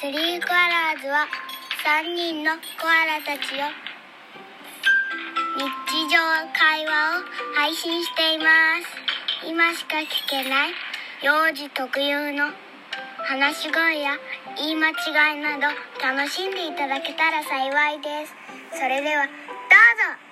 スリーコアラーズは3人のコアラたちよ日常会話を配信しています。今しか聞けない幼児特有の話し声や言い間違いなど楽しんでいただけたら幸いです。それではどうぞ。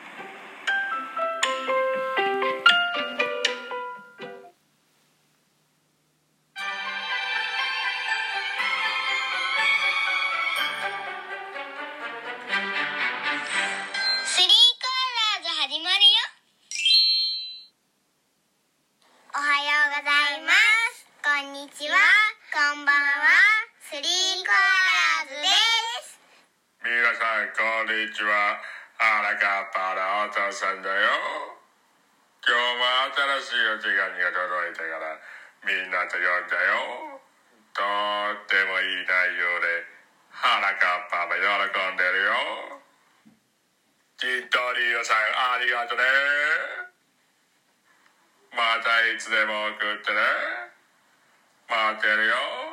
皆さんこんにちは。荒川パラお父さんだよ。今日も新しいお手紙が届いたからみんなと読んだよ。とってもいい内容で荒川パパ喜んでるよ。きっとリオさんありがとね。またいつでも送ってね。待ってるよ。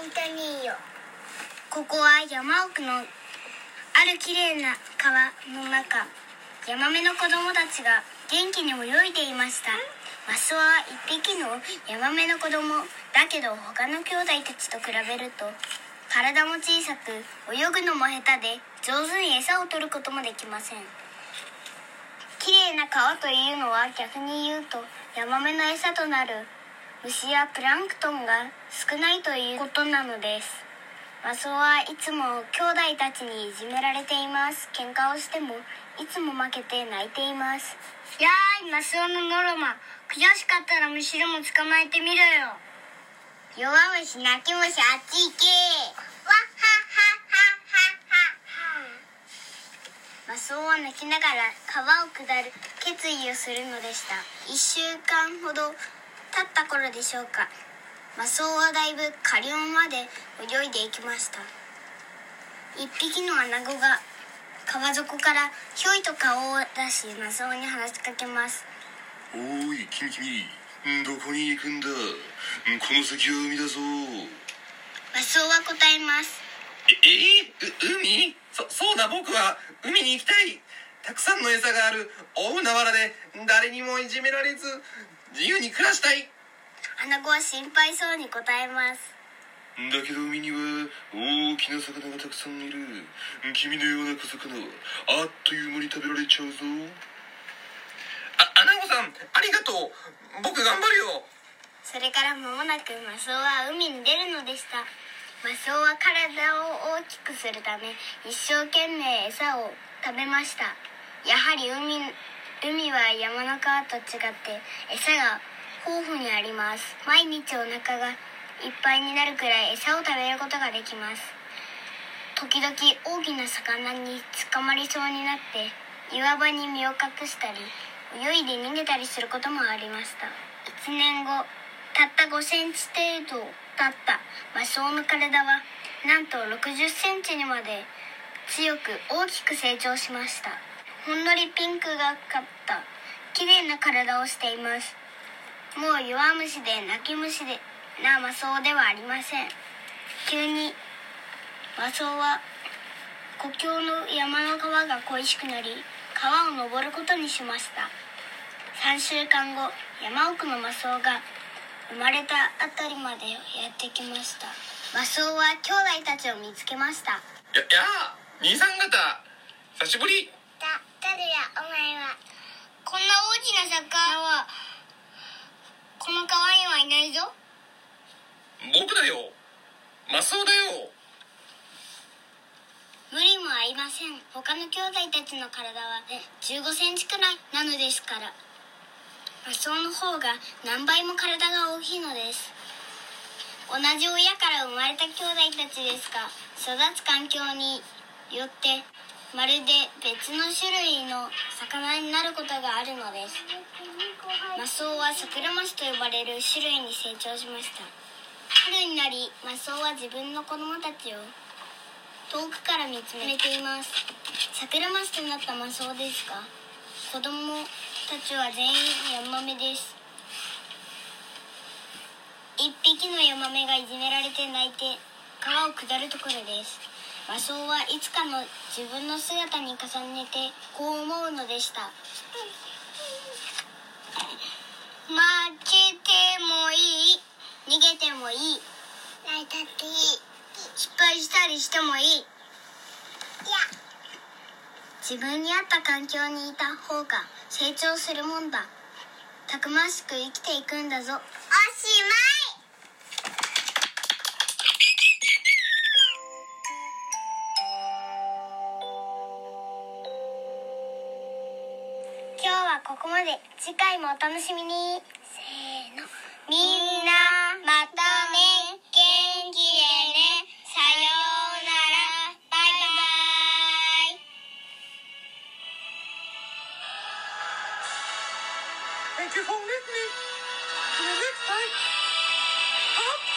チントニーよ。ここは山奥のある綺麗な川の中。ヤマメの子供たちが元気に泳いでいました。マスオは一匹のヤマメの子供だけど他の兄弟たちと比べると体も小さく泳ぐのも下手で上手に餌を取ることもできません。綺麗な川というのは逆に言うとヤマメの餌となる虫やプランクトンが少ないということなのです。マスオはいつも兄弟たちにいじめられています。喧嘩をしてもいつも負けて泣いています。やーいマスオのノロマ。悔しかったらむしろも捕まえてみろよ。弱虫泣き虫あっち行け。わっはっはっはっはっはマスオは泣きながら川を下る決意をするのでした。1週間ほど経った頃でしょうか？マスオはだいぶ下流まで泳いでいきました。一匹のアナゴが川底からひょいと顔を出しマスオに話しかけます。おーい君君どこに行くんだ？この先は海だぞ。マスオは答えます。ええ？海？そそうだ僕は海に行きたい。たくさんの餌がある大海原で誰にもいじめられず自由に暮らしたい。アナゴは心配そうに答えます。だけど海には大きな魚がたくさんいる。君のような小魚はあっという間に食べられちゃうぞ。あアナゴさんありがとう。僕頑張るよ。それから間もなくマスオは海に出るのでした。マスオは体を大きくするため一生懸命餌を食べました。やはり海海は山の川と違って餌が豊富にあります。毎日お腹がいっぱいになるくらい餌を食べることができます。時々大きな魚に捕まりそうになって岩場に身を隠したり泳いで逃げたりすることもありました。1年後たった5センチ程度だった。マスオの体はなんと60センチにまで強く大きく成長しました。ほんのりピンクがかった。綺麗な体をしています。もう弱虫で泣き虫で。なマスオではありません。急にマスオは故郷の山の川が恋しくなり川を登ることにしました。3週間後山奥のマスオが生まれたあたりまでやってきました。マスオは兄弟たちを見つけました。ややあ兄さん方久しぶり。だ誰やお前はこんな大きな魚はこの川にはいないぞ。僕だよ。マスオだよ。無理もありません。他の兄弟たちの体は15センチくらいなのですから。マスオの方が何倍も体が大きいのです。同じ親から生まれた兄弟たちですが育つ環境によってまるで別の種類の魚になることがあるのです。マスオはサクラマスと呼ばれる種類に成長しました。春になりマスオは自分の子供たちを遠くから見つめています。桜マスとなったマスオですか子供たちは全員ヤマメです。一匹のヤマメがいじめられて泣いて川を下るところです。マスオはいつかの自分の姿に重ねてこう思うのでした。負けてもいい逃げてもいい。泣いたっていい失敗したりしてもいい。いや。自分に合った環境にいた方が成長するもんだ。たくましく生きていくんだぞ。おしまいこまで次回もお楽しみにせーのみんなまたね元気でねさようならバイバイ Thank you for listening. See you next time. Up.